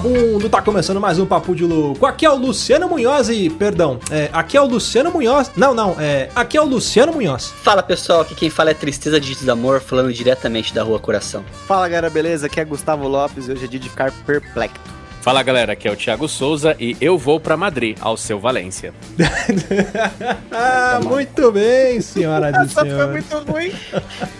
Fala vagabundo, tá começando mais um Papo de Louco. Aqui é o Luciano Munhoz e, perdão, é, aqui é o Luciano Munhoz. Não, não, é, aqui é o Luciano Munhoz. Fala pessoal, aqui quem fala é Tristeza Digitos do Amor, falando diretamente da Rua Coração. Fala galera, beleza? Aqui é Gustavo Lopes e hoje é dia de ficar perplexo. Fala galera, aqui é o Thiago Souza e eu vou para Madrid, ao seu Valência. ah, muito bem, senhoras e Essa foi senhores. muito ruim.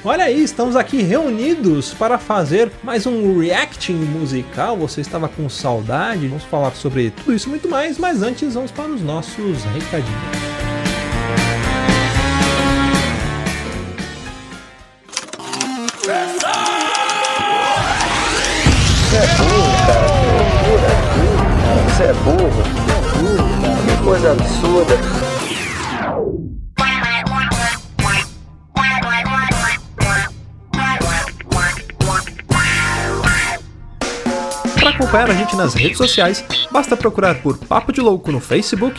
Olha aí, estamos aqui reunidos para fazer mais um reacting musical. Você estava com saudade? Vamos falar sobre tudo isso e muito mais, mas antes vamos para os nossos recadinhos. Você é burro? Que coisa absurda. Para acompanhar a gente nas redes sociais, basta procurar por Papo de Louco no Facebook,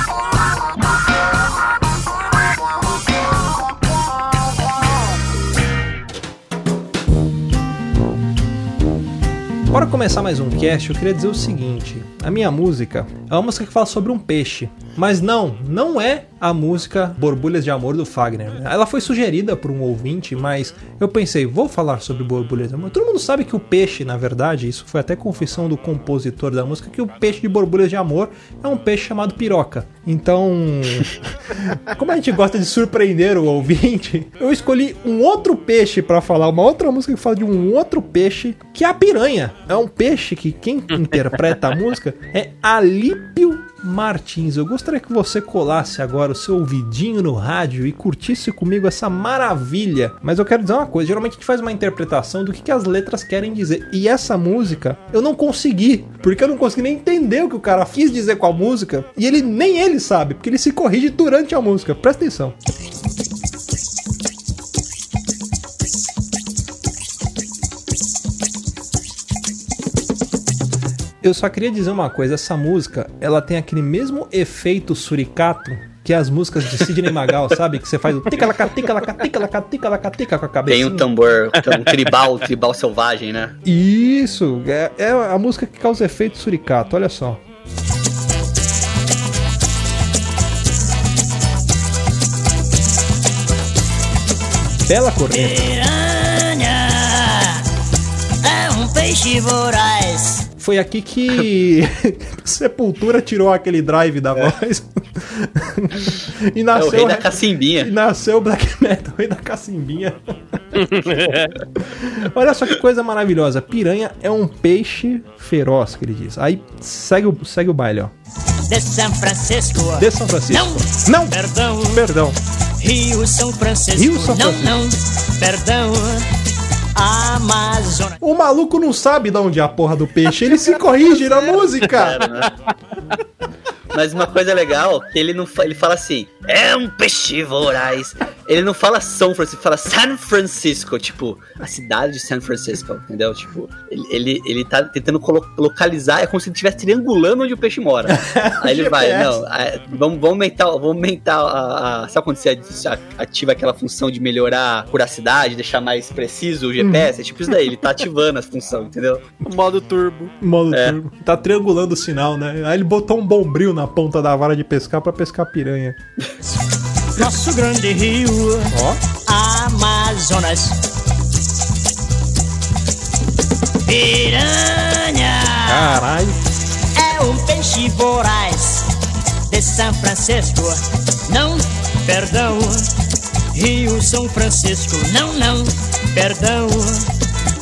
Para começar mais um cast, eu queria dizer o seguinte: a minha música é uma música que fala sobre um peixe, mas não, não é a música Borbulhas de Amor do Fagner. Ela foi sugerida por um ouvinte, mas eu pensei, vou falar sobre Borbulhas de Amor. Todo mundo sabe que o peixe, na verdade, isso foi até confissão do compositor da música, que o peixe de Borbulhas de Amor é um peixe chamado piroca. Então, como a gente gosta de surpreender o ouvinte, eu escolhi um outro peixe para falar, uma outra música que fala de um outro peixe, que é a piranha. É um peixe que quem interpreta a música é Alípio Martins. Eu gostaria que você colasse agora o seu ouvidinho no rádio e curtisse comigo essa maravilha. Mas eu quero dizer uma coisa: geralmente a gente faz uma interpretação do que, que as letras querem dizer. E essa música eu não consegui, porque eu não consegui nem entender o que o cara quis dizer com a música. E ele nem ele sabe, porque ele se corrige durante a música. Presta atenção. Eu só queria dizer uma coisa, essa música, ela tem aquele mesmo efeito suricato que as músicas de Sidney Magal, sabe? Que você faz o tica-laca, tica-laca, tica-laca, tica-laca, tica com a cabeça. Tem um tambor, um tribal, tribal selvagem, né? Isso, é, é a música que causa efeito suricato, olha só. Bela corneta. Piranha é um peixe voraz. Foi aqui que Sepultura tirou aquele drive da voz. e É o nasceu rei da E cacimbinha. nasceu o Black Metal, o rei da cacimbinha. Olha só que coisa maravilhosa. Piranha é um peixe feroz, que ele diz. Aí segue o, segue o baile, ó. De São Francisco. De São Francisco. Não, Não! perdão. Perdão. Rio São Francisco. Rio São não, Francisco. não, perdão. Amazonas. O maluco não sabe de onde é a porra do peixe. Ele se corrige na música. Era, né? Mas uma coisa legal, que ele não fa- ele fala assim, é um peixe voraz. Ele não fala São Francisco, fala San Francisco, tipo, a cidade de San Francisco, entendeu? Tipo, ele, ele, ele tá tentando localizar, é como se ele estivesse triangulando onde o peixe mora. Aí ele vai, não, é, vamos, vamos aumentar, vamos aumentar a, a- Sabe quando você ativa aquela função de melhorar a curacidade, deixar mais preciso o GPS? É tipo isso daí, ele tá ativando essa função, entendeu? Modo turbo. Modo É. turbo. Tá triangulando o sinal, né? Aí ele botou um bombril na ponta da vara de pescar pra pescar piranha. Nosso grande rio. Amazonas. Piranha Caralho. é um peixe voraz. de São Francisco. Não, perdão. Rio São Francisco. Não, não, perdão.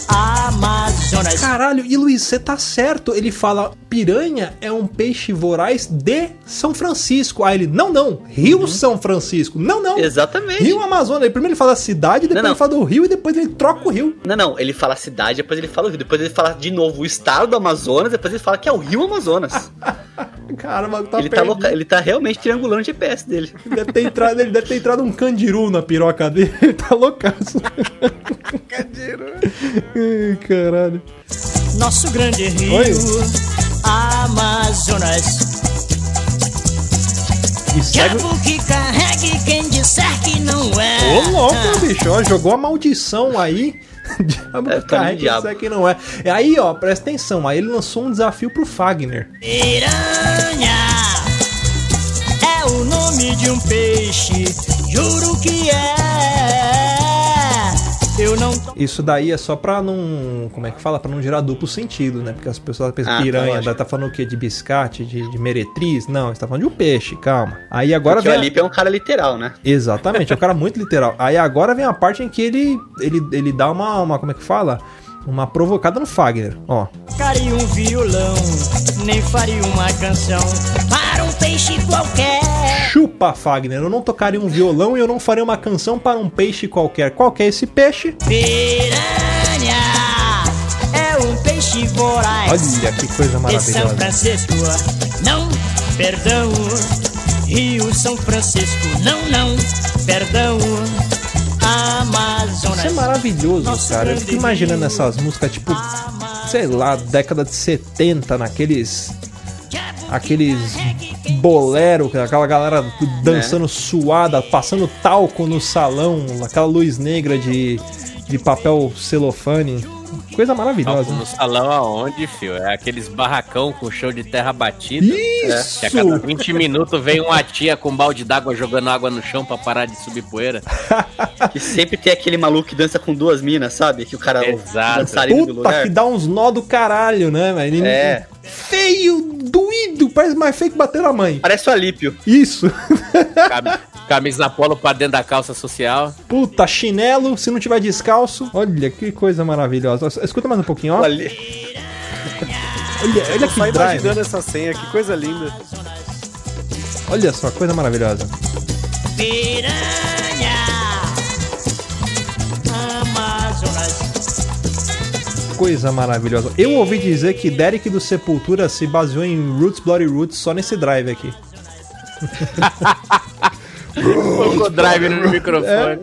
Amazonas. Caralho, e Luiz, você tá certo. Ele fala: piranha é um peixe voraz de São Francisco. Aí ele: não, não, Rio São Francisco. Não, não. Exatamente. Rio Amazonas. Ele primeiro ele fala a cidade, depois não. ele fala do rio e depois ele troca o rio. Não, não, ele fala a cidade, depois ele fala o rio, depois ele fala de novo o estado do Amazonas, depois ele fala que é o Rio Amazonas. Caramba, tá ele, tá louca, ele tá realmente triangulando o GPS dele. Ele Deve ter entrado, ele deve ter entrado um candiru na piroca dele. Ele tá loucaço. Candiru. Ai, caralho. Nosso grande rio. Oi. Amazonas. E segue. Diabo que carregue quem disser que não é. Ô, louco, bicho, ó, jogou a maldição aí. Diabo É, que tá carrega, diabo. isso aqui não é. É Aí, ó, presta atenção. Aí ele lançou um desafio pro Fagner. Piranha é o nome de um peixe, juro que é. Eu não tô Isso daí é só pra não. Como é que fala? Pra não gerar duplo sentido, né? Porque as pessoas pensam Ah, tá, piranha, lógico. tá falando o quê? De biscate, de, de meretriz? Não, você tá falando de um peixe, calma. Aí agora Porque vem. o a- Alipe é um cara literal, né? Exatamente, é um cara muito literal. Aí agora vem a parte em que ele, ele, ele dá uma, uma. Como é que fala? Uma provocada no Fagner, ó. tocaria um violão, nem faria uma canção para um peixe qualquer. Chupa, Fagner, eu não tocaria um violão e eu não faria uma canção para um peixe qualquer. Qual é esse peixe? Piranha é um peixe voraz. Olha que coisa de São maravilhosa. Francisco. Não, perdão. Rio São Francisco. Não, não, perdão. Amazonas. Isso é maravilhoso, cara. Eu fico imaginando essas músicas, tipo, sei lá, década de 70, naqueles. Aqueles bolero, aquela galera dançando suada, passando talco no salão, aquela luz negra de, de papel celofane. Coisa maravilhosa. No salão aonde, fio? É aqueles barracão com chão de terra batida. Isso! Que a cada 20 minutos vem uma tia com um balde d'água jogando água no chão pra parar de subir poeira. Que sempre tem aquele maluco que dança com duas minas, sabe? Que o cara é Exato. dançarino do Puta lugar. que dá uns nó do caralho, né, velho? Ele- É. Feio, doído, parece mais feio que bater na mãe. Parece o Alípio. Isso. Cam- Camisa polo pra dentro da calça social. Puta, chinelo, se não tiver descalço. Olha que coisa maravilhosa. Escuta mais um pouquinho, ó. Olha, olha Só que drive. imaginando essa senha, que coisa linda. Olha só, coisa maravilhosa. Piranha. Coisa maravilhosa. Eu ouvi dizer que Derek do Sepultura se baseou em Roots Bloody Roots só nesse drive aqui. Colocou drive no microfone.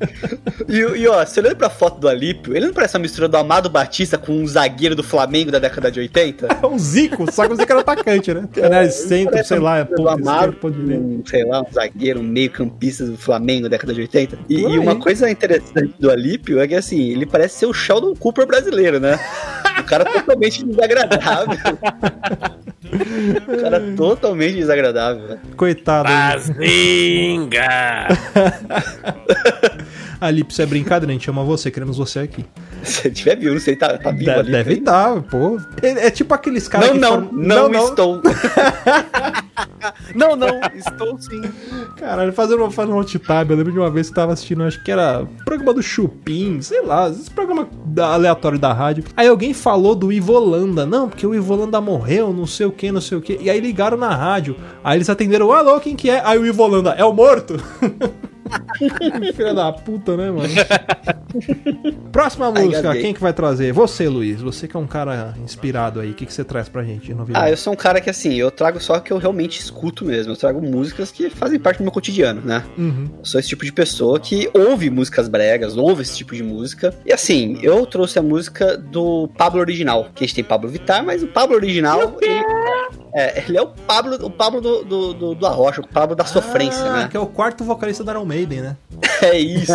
E, e ó, você olhando pra foto do Alípio, ele não parece uma mistura do Amado Batista com um zagueiro do Flamengo da década de 80? É um Zico, só que o Zico era atacante, né? Era centro, Parece sei lá, é ponta Amado com, sei lá, um zagueiro, um meio campista do Flamengo da década de 80. E, e uma coisa interessante do Alípio é que, assim, ele parece ser o Sheldon Cooper brasileiro, né? O cara totalmente desagradável. o cara totalmente desagradável. né? Coitado. Bazinga! Ali, isso é brincadeira, a gente ama você, queremos você aqui. Se tiver vivo, não sei, tá, tá vivo ali. deve estar, pô. É, é tipo aqueles caras Não, que não, formam- não, estou. Não, não, estou sim. Caralho, fazendo uma fazendo um tab, eu lembro de uma vez que eu tava assistindo, acho que era programa do Chupim, sei lá, esse programa da- aleatório da rádio. Aí alguém falou do Ivolanda, não, porque o Ivolanda morreu, não sei o que, não sei o que. E aí ligaram na rádio, aí eles atenderam, alô, quem que é? Aí o Ivolanda, é o morto? Filha da puta, né, mano? Próxima música, quem que vai trazer? Você, Luiz, você que é um cara inspirado aí, o que, que você traz pra gente de novidade? Ah, eu sou um cara que assim, eu trago só o que eu realmente escuto mesmo. Eu trago músicas que fazem parte do meu cotidiano, né? Uhum. Eu sou esse tipo de pessoa que ouve músicas bregas, ouve esse tipo de música. E assim, eu trouxe a música do Pablo original. Que a gente tem Pablo Vittar, mas o Pablo original. Ele, é, ele é o Pablo, o Pablo do, do, do, do Arrocha, o Pablo da sofrência, Ah, né? que é o quarto vocalista da Iron Maiden, né? É isso.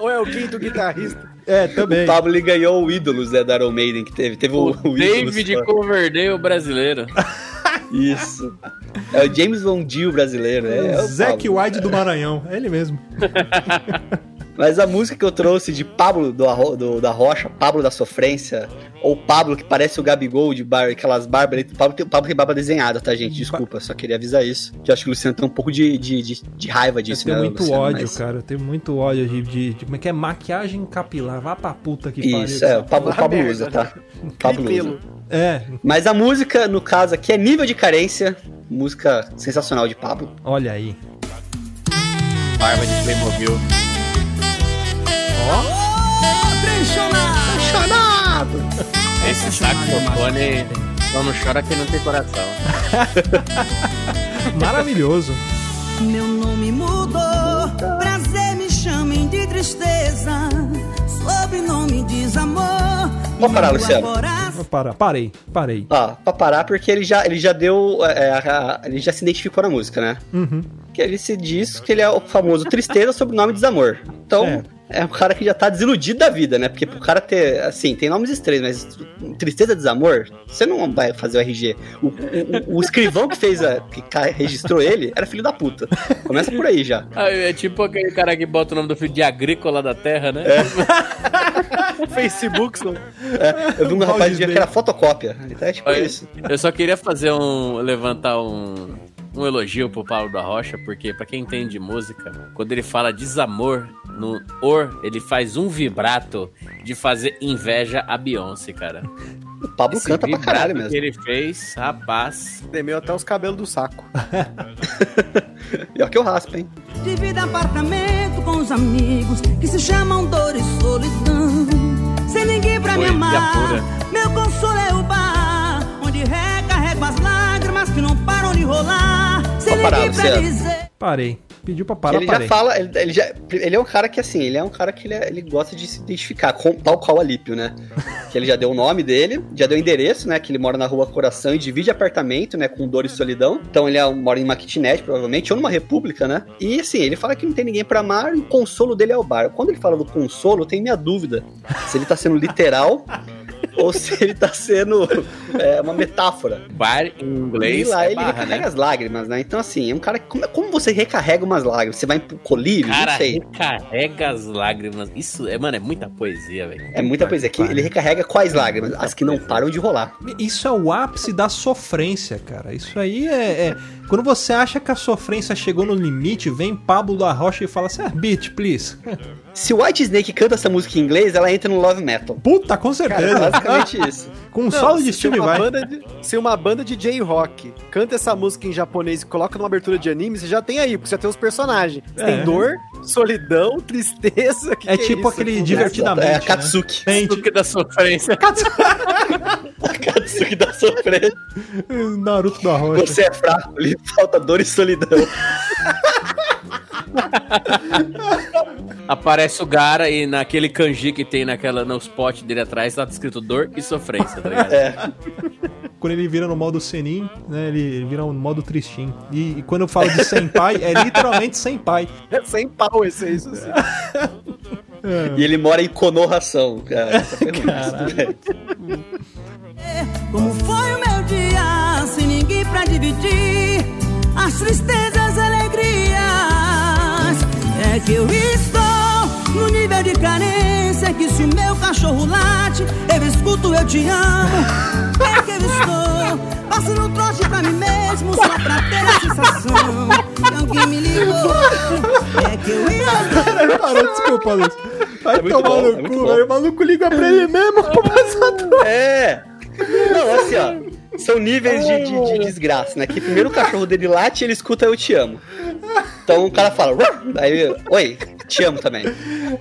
Ou é o quinto guitarrista? É, o também. Pablo ele ganhou o Ídolos né, da Iron Maiden que teve. Teve o, O o. David. Coverdale brasileiro. Isso. É o James Von Dio brasileiro. É, é o Zac. White do Maranhão, é ele mesmo. Mas a música que eu trouxe de Pablo do, Arro- do- da Rocha, Pablo da Sofrência, ou Pablo que parece o Gabigol de bar, aquelas barbas ali. O Pablo, tem- Pablo tem barba desenhada, tá, gente? Desculpa, só queria avisar isso. Que eu acho que o Luciano tem um pouco de, de, de, de raiva Eu disso, tenho né, muito Luciano? ódio, Mas- cara. Eu tenho muito ódio de, de, de- Como é que é? Maquiagem capilar. Vá pra puta que Isso, é, o Pablo, o Pablo merda, usa, tá? O Pablo usa. É, Mas a música, no caso aqui, é nível de carência. Música sensacional de Pablo. olha aí. Barba de Playmobil. Esse saxofone só não chora quem não tem coração. Maravilhoso. Meu nome mudou, prazer me chamem de tristeza, sobrenome desamor. Vamos parar, Meu Luciano. Vou parar. Parei, parei. Ó, pra parar, porque ele já, ele já deu. é, a- a- ele já se identificou na música, né? Uhum. Que ele se diz que ele é o famoso tristeza sob o nome desamor. Então, É. é um cara que já tá desiludido da vida, né? Porque pro cara ter, assim, tem nomes estranhos, mas tristeza desamor, você não vai fazer o RG. O, o- o escrivão que fez a. que registrou ele era filho da puta. Começa por aí já. É tipo aquele cara que bota o nome do filho de Agrícola da Terra, né? Facebook, só. É, eu vi um rapaz Disney. que era fotocópia. Então é tipo Olha, isso. Eu só queria fazer um. levantar um. Um elogio pro Paulo da Rocha, porque pra quem entende de música, quando ele fala desamor, no or, ele faz um vibrato de fazer inveja a Beyoncé, cara. O Pablo Esse canta pra caralho que mesmo. ele fez, rapaz. Tremeu até os cabelos do saco. Pior que eu raspo, hein? Divido apartamento com os amigos que se chamam dor e solidão. Sem ninguém pra me amar, meu consolo é o bar, onde recarrego as lágrimas que não param de rolar. Sem parar, ninguém pra dizer. Parei. Pediu pra parar, ele parei. já fala, ele, ele já, ele é um cara que assim, ele é um cara que ele, é- ele gosta de se identificar, com, tal qual Alípio, né? Que ele já deu o nome dele, já deu o endereço, né? Que ele mora na rua Coração e divide apartamento, né? Com dor e solidão. Então ele é mora em uma kitnet, provavelmente, ou numa república, né? E assim, ele fala que não tem ninguém pra amar e o consolo dele é o bar. Quando ele fala do consolo, eu tenho minha dúvida se ele tá sendo literal ou se ele tá sendo é, uma metáfora. Bar em inglês E lá é ele barra, recarrega né? as lágrimas, né? Então, assim, é um cara que. Como, como você recarrega umas lágrimas? Você vai pro colírio? Cara, não sei. recarrega as lágrimas. Isso, é, mano, é muita poesia, velho. É muita coisa aqui. Ele recarrega quais lágrimas? As que não param de rolar. Isso é o ápice da sofrência, cara. Isso aí é, é- Quando você acha que a sofrência chegou no limite, vem Pablo da Rocha e fala assim: ah, beat, please. Se o White Snake canta essa música em inglês, ela entra no Love Metal. Puta, com É certeza. basicamente isso. Com um Não, solo de se Steve uma vai. banda de- se uma banda de J-Rock canta essa música em japonês e coloca numa abertura de anime, você já tem aí, porque você já tem os personagens. Você É. tem dor, solidão, tristeza. que É que tipo isso? aquele divertidamente. É né? Katsuki. Gente, que da sofrência. A Katsuki da sofrência. Naruto da Rocha. Você é fraco, lhe falta dor e solidão. Aparece o Gara e naquele kanji que tem naquela, no spot dele atrás, tá escrito dor e sofrência, tá ligado? É. Quando ele vira no modo Senin, né? Ele vira no modo Tristin. E, e quando eu falo de senpai, é literalmente senpai. É sem pau esse aí, isso sim. E ele mora em Konohação. Cara, foi Como foi o meu dia, sem ninguém pra dividir as tristezas e alegrias. É que eu estou no nível de carência que se o meu cachorro late, eu escuto eu te amo. É que eu estou passando um trote pra mim mesmo só pra ter a sensação que alguém me ligou. É que eu estou Parou, desculpa, Luiz. Vai É tomar bom, é no muito cu, velho. O maluco liga pra ele mesmo. É. Não, assim, ó. São níveis de, de- de desgraça, né? Que primeiro o cachorro dele late e ele escuta eu te amo. Então o cara fala, "Ruff", aí, oi, te amo também.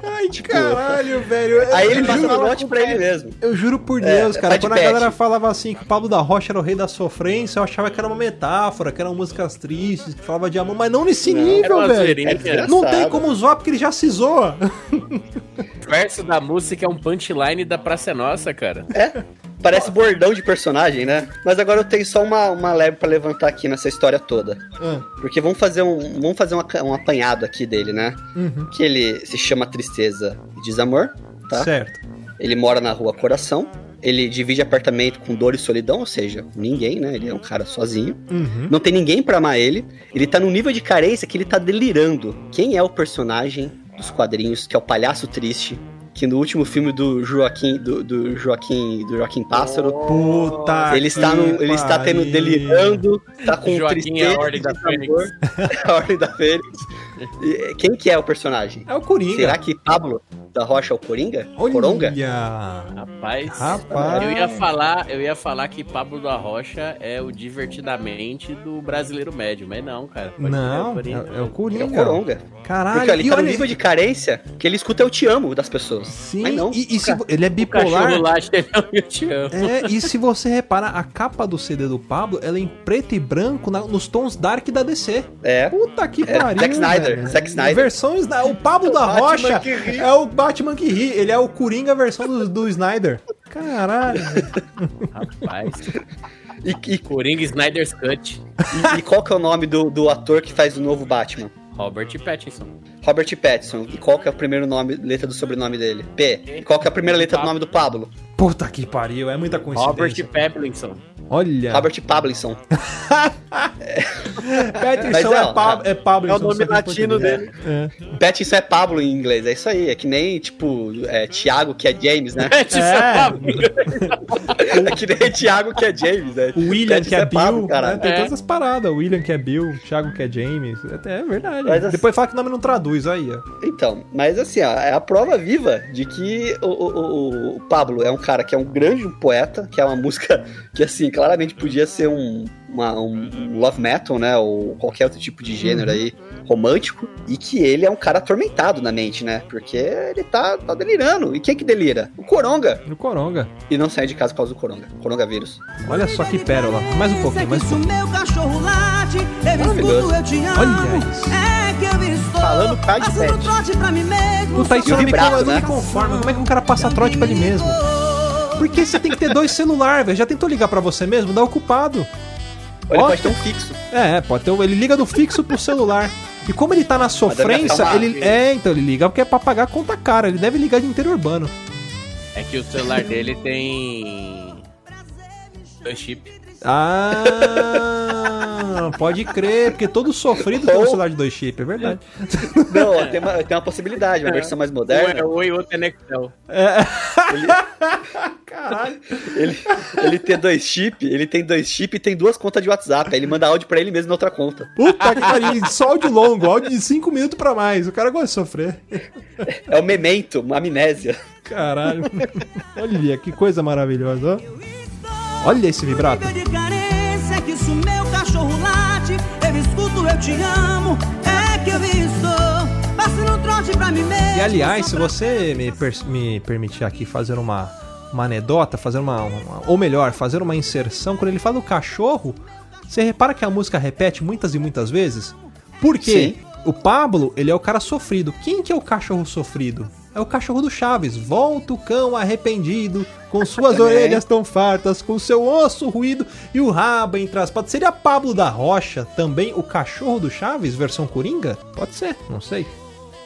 Ai, caralho, velho. Eu Aí ele passa juro- o note pra ele mesmo. Eu juro por É, Deus, é cara, de quando a pet. galera falava assim que o Pablo da Rocha era o rei da sofrência, eu achava que era uma metáfora, que eram músicas tristes, que falava de amor, mas não nesse Não, nível, velho. É. Não tem como zoar porque ele já se zoa. O verso da música é um punchline da Praça é Nossa, cara. É, parece bordão de personagem, né? Mas agora eu tenho só uma, uma leve pra levantar aqui nessa história toda. Ah, Porque vamos fazer um, vamos fazer uma ca- um apanhado aqui dele, né? uhum, Que ele se chama Tristeza e Desamor, tá? Certo. Ele mora na rua Coração. Ele divide apartamento com dor e solidão, ou seja, ninguém, né? Ele é um cara sozinho. Uhum. Não tem ninguém pra amar ele. Ele tá num nível de carência que ele tá delirando. Quem é o personagem dos quadrinhos, que é o Palhaço Triste. Que no último filme do Joaquim, do, do Joaquim, do Joaquim Pássaro, Puta ele está, no, ele está tendo delirando, tá com Joaquim é tristeza, a Ordem da desamor. a Ordem da Fênix. Quem que é o personagem? É o Coringa. Será que Pablo da Rocha é o Coringa? Coronga? Olha. Rapaz, Rapaz. eu ia falar, eu ia falar que Pablo da Rocha é o divertidamente do brasileiro médio, mas não, cara. Pode Não, é, Coringa. é o É Coringa. o Coronga. Caralho. Porque olha, ele e tá no nível de carência que ele escuta eu te amo das pessoas. Sim, Mas não. e, e se, ele é O bipolar. lá, eu te amo. É, e se você reparar, a capa do CD do Pablo, ela é em preto e branco na- nos tons dark da DC. É. Puta que É, pariu, Zack Snyder, Zack Snyder. Versão Snyder. O Pablo da Batman Rocha que ri. é o Batman que ri. Ele é o Coringa versão do, do Snyder. Caralho. Rapaz, E, e- Coringa Snyder's Cut. e- e qual que é o nome do, do ator que faz o novo Batman? Robert Pattinson. Robert Pattinson. E qual que é o primeiro nome, letra do sobrenome dele? P. E qual que é a primeira letra do nome do Pablo? Puta que pariu, é muita Robert coincidência. Pablinson. Olha. Robert Pablinson. Pattinson Mas, é, ó, Pab é Pablo. é o nome latino dele. É. Pattinson é Pablo em inglês, é isso aí. É que nem, tipo, é, Thiago que é James, né? Pattinson É. Pablo. É que nem Thiago que é James, né? O William Pattinson que é Bill, Pablo, né? caralho. tem É. todas as paradas. O William que é Bill, o Thiago que é James. É, é verdade. Mas assim- Depois fala que o nome não traduz aí. Então, mas assim, ó, é a prova viva de que o, o- o- o Pablo é um cara que é um grande poeta, que é uma música que, assim, claramente podia ser um, uma- um love metal, né? Ou qualquer outro tipo de gênero aí romântico, e que ele é um cara atormentado na mente, né? Porque ele tá, tá delirando. E quem que delira? O Coronga. No Coronga. E não sai de casa por causa do Coronga. Coronavírus. Olha só que pérola. Mais um pouquinho, mais um o pouquinho. meu cachorro late, eu Maravilhoso. escuto, eu te amo. Olha isso. É que eu estou Falando pra de pet. trote pra mim mesmo. Puta, isso E o não me, vibrato, não me né? conforma. Como é que um cara passa trote pra ele mesmo? Porque você tem que ter dois celulares, velho. Já tentou ligar pra você mesmo? Dá ocupado. Ou ele pode ter um fixo. É, pode ter. um- Ele liga do fixo pro celular. E como ele tá na sofrência, ele. É, então ele liga porque é pra pagar a conta cara. Ele deve ligar de interurbano. É que o celular dele tem. Dois chips. Ah, pode crer, porque todo sofrido tem um celular de dois chips, é verdade. Não, ó, tem uma, tem uma possibilidade, uma versão mais Um moderna. é Oi, outro é Nextel. Caralho. Ele, ele tem dois chip, ele tem dois chip e tem duas contas de WhatsApp. Aí ele manda áudio pra ele mesmo na outra conta. Puta que pariu, só áudio longo, áudio de 5 minutos pra mais. O cara gosta de sofrer. É o memento, uma amnésia. Caralho. Olha que coisa maravilhosa, ó. Olha esse vibrato. De carência que se o meu cachorro late, eu escuto, eu te amo. É que eu estou passando trote pra mim mesmo. E aliás, se você me, per- me permitir aqui fazer uma, uma anedota, fazer uma, uma- Ou melhor, fazer uma inserção, quando ele fala do cachorro, você repara que a música repete muitas e muitas vezes? Por quê? Sim. O Pablo, ele é o cara sofrido. Quem que é o cachorro sofrido? É o cachorro do Chaves. Volta o cão arrependido, com suas Também. orelhas tão fartas, com seu osso ruído e o rabo entre as patas. Seria Pablo da Rocha também o cachorro do Chaves, versão Coringa? Pode ser, não sei.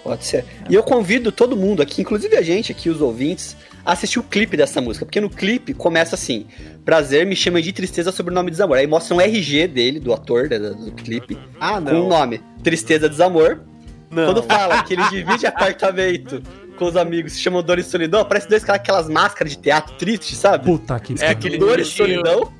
Pode ser. E eu convido todo mundo aqui, inclusive a gente aqui, os ouvintes, a assistir o clipe dessa música. Porque no clipe começa assim: Prazer me chama de tristeza sobre o nome desamor. Aí mostra um RG dele, do ator né, do clipe, Ah, com o nome Tristeza Desamor. Não. Quando fala que ele divide apartamento com os amigos, se chamam Dor e Solidão, aparece dois caras com aquelas máscaras de teatro triste, sabe? Puta que É aquele Dor e Solidão.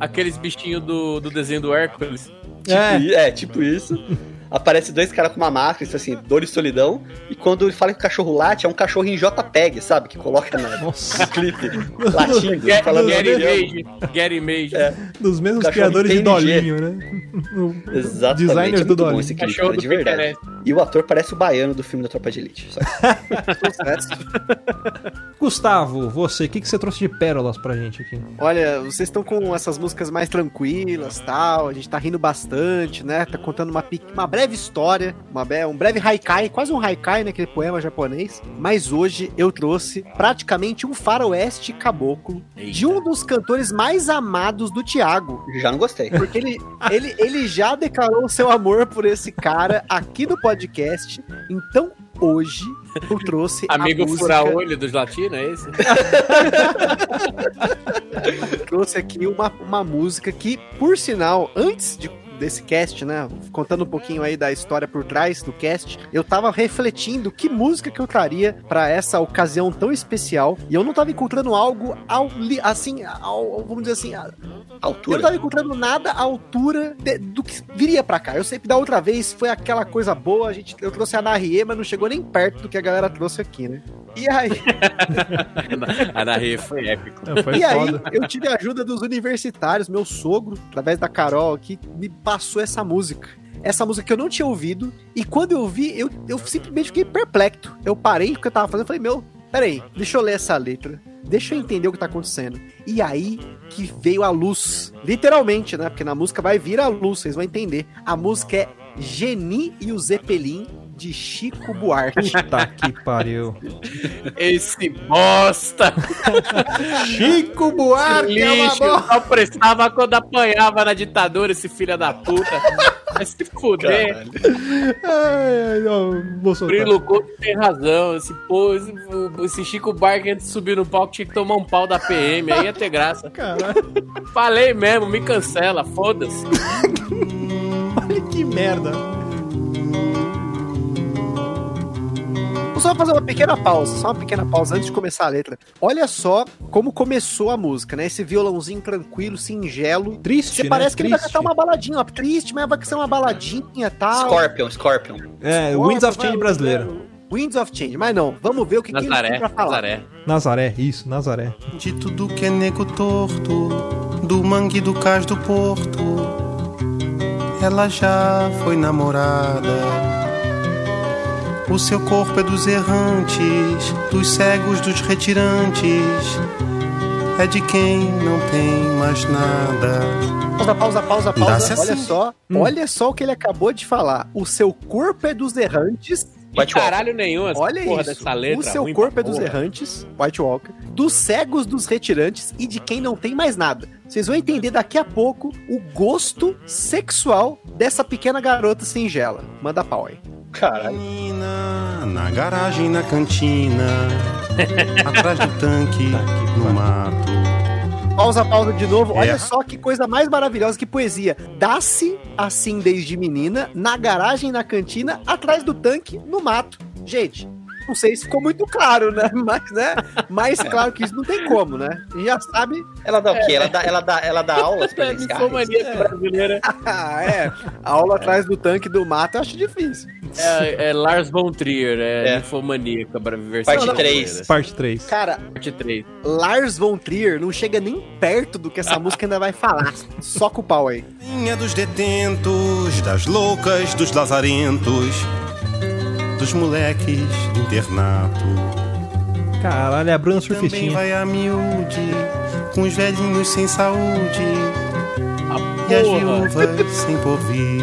aqueles bichinhos do, do desenho do Hércules. Tipo, É. é, tipo isso. Aparece dois caras com uma máscara, isso assim, dor e solidão. E quando ele fala que o cachorro late, é um cachorro em JPEG, sabe? Que coloca na, Nossa. no clipe, latindo, Get, falando get image. Get image. É. Dos mesmos criadores de. Dolinho, né? Exatamente. Designers é do Dolinho. esse clipe, Cachorro cara, do de verdade. Pinterest. E o ator parece o baiano do filme da Tropa de Elite. Só. Gustavo, você, o que, que você trouxe de pérolas pra gente aqui? Olha, vocês estão com essas músicas mais tranquilas, tal, a gente tá rindo bastante, né? Tá contando uma, uma breve história, uma be- um breve haikai, quase um haikai, né? Aquele poema japonês. Mas hoje eu trouxe praticamente um faroeste caboclo de um dos cantores mais amados do Thiago. Já não gostei. Porque ele, ele, ele já declarou seu amor por esse cara aqui no podcast. Então, hoje, eu trouxe Amigo a música, fura-olho dos latinos, é esse? trouxe aqui uma, uma música que, por sinal, antes de, desse cast, né? Contando um pouquinho aí da história por trás do cast, eu tava refletindo que música que eu traria pra essa ocasião tão especial e eu não tava encontrando algo ao, assim, ao, vamos dizer assim, a- eu não Altura. tava encontrando nada à altura de- do que viria pra cá. Eu sei que da outra vez foi aquela coisa boa, a gente, eu trouxe a Narie, mas não chegou nem perto do que a galera trouxe aqui, né? E aí, A Narrê foi épico. É, Foi e aí, foda. eu tive a ajuda dos universitários, meu sogro, através da Carol aqui, me passou essa música. Essa música que eu não tinha ouvido, e quando eu vi, eu, eu simplesmente fiquei perplexo. Eu parei o que eu tava fazendo e falei, meu, peraí, deixa eu ler essa letra. Deixa eu entender o que tá acontecendo. E aí que veio a luz. Literalmente, né? Porque na música vai vir a luz, vocês vão entender. A música é Geni e o Zeppelin, de Chico Buarque. Puta que pariu. Esse bosta! Chico Buarque é uma Lixo! bosta. Só prestava quando apanhava na ditadura, esse filho da puta. Vai se fuder. Brilo Couto tem razão. Esse, pô, esse, esse Chico Barque antes de subir no palco tinha que tomar um pau da PM. Aí ia ter graça. Caralho, Falei mesmo, me cancela, foda-se. olha que merda. Só fazer uma pequena pausa, só uma pequena pausa antes de começar a letra. Olha só como começou a música, né? Esse violãozinho tranquilo, singelo. Triste, Você né? parece que ele vai cantar uma baladinha, ó, triste, mas vai ser uma baladinha e tal. Scorpion, Scorpion. É, Ó, Winds of Change brasileiro. Winds of Change, mas não, vamos ver o que, que eles Nazaré, têm pra falar. Nazaré. Nazaré, isso, Nazaré. De tudo que é nego torto, do mangue do cais do porto, ela já foi namorada. O seu corpo é dos errantes, dos cegos, dos retirantes, é de quem não tem mais nada. Pausa, pausa, pausa, pausa. Olha assim. só, olha só o que ele acabou de falar. O seu corpo é dos errantes. White Walker. caralho nenhum essa Olha porra isso. dessa letra. o seu ruim corpo é dos porra. errantes, White Walker, dos cegos, dos retirantes e de quem não tem mais nada. Vocês vão entender daqui a pouco o gosto sexual dessa pequena garota singela. Manda pau aí. Caralho. Menina, na garagem, na cantina, atrás do tanque, no mato. Pausa, pausa de novo. Olha É. só que coisa mais maravilhosa que poesia. Dá-se assim desde menina, na garagem, na cantina, atrás do tanque, no mato. Gente, não sei se ficou muito claro, né? Mas, né? Mais claro que isso não tem como, né? A gente já sabe. Ela dá o quê? Ela dá, ela dá, ela dá aulas pra É? Ninfomania brasileira. Ah, é. A aula atrás do tanque do mato eu acho difícil. É, é Lars von Trier, é, É. ninfomaníaca, pra versão Parte brasileira. três. Parte 3. Cara, Parte 3. Lars von Trier não chega nem perto do que essa música ainda vai falar. Só com o pau aí. Linha dos detentos, das loucas, dos lazarentos, dos moleques do internato. Caralho, é a Bruna Também Surfistinha. vai a miúde, com os velhinhos sem saúde A e as porra. viúvas sem porvir.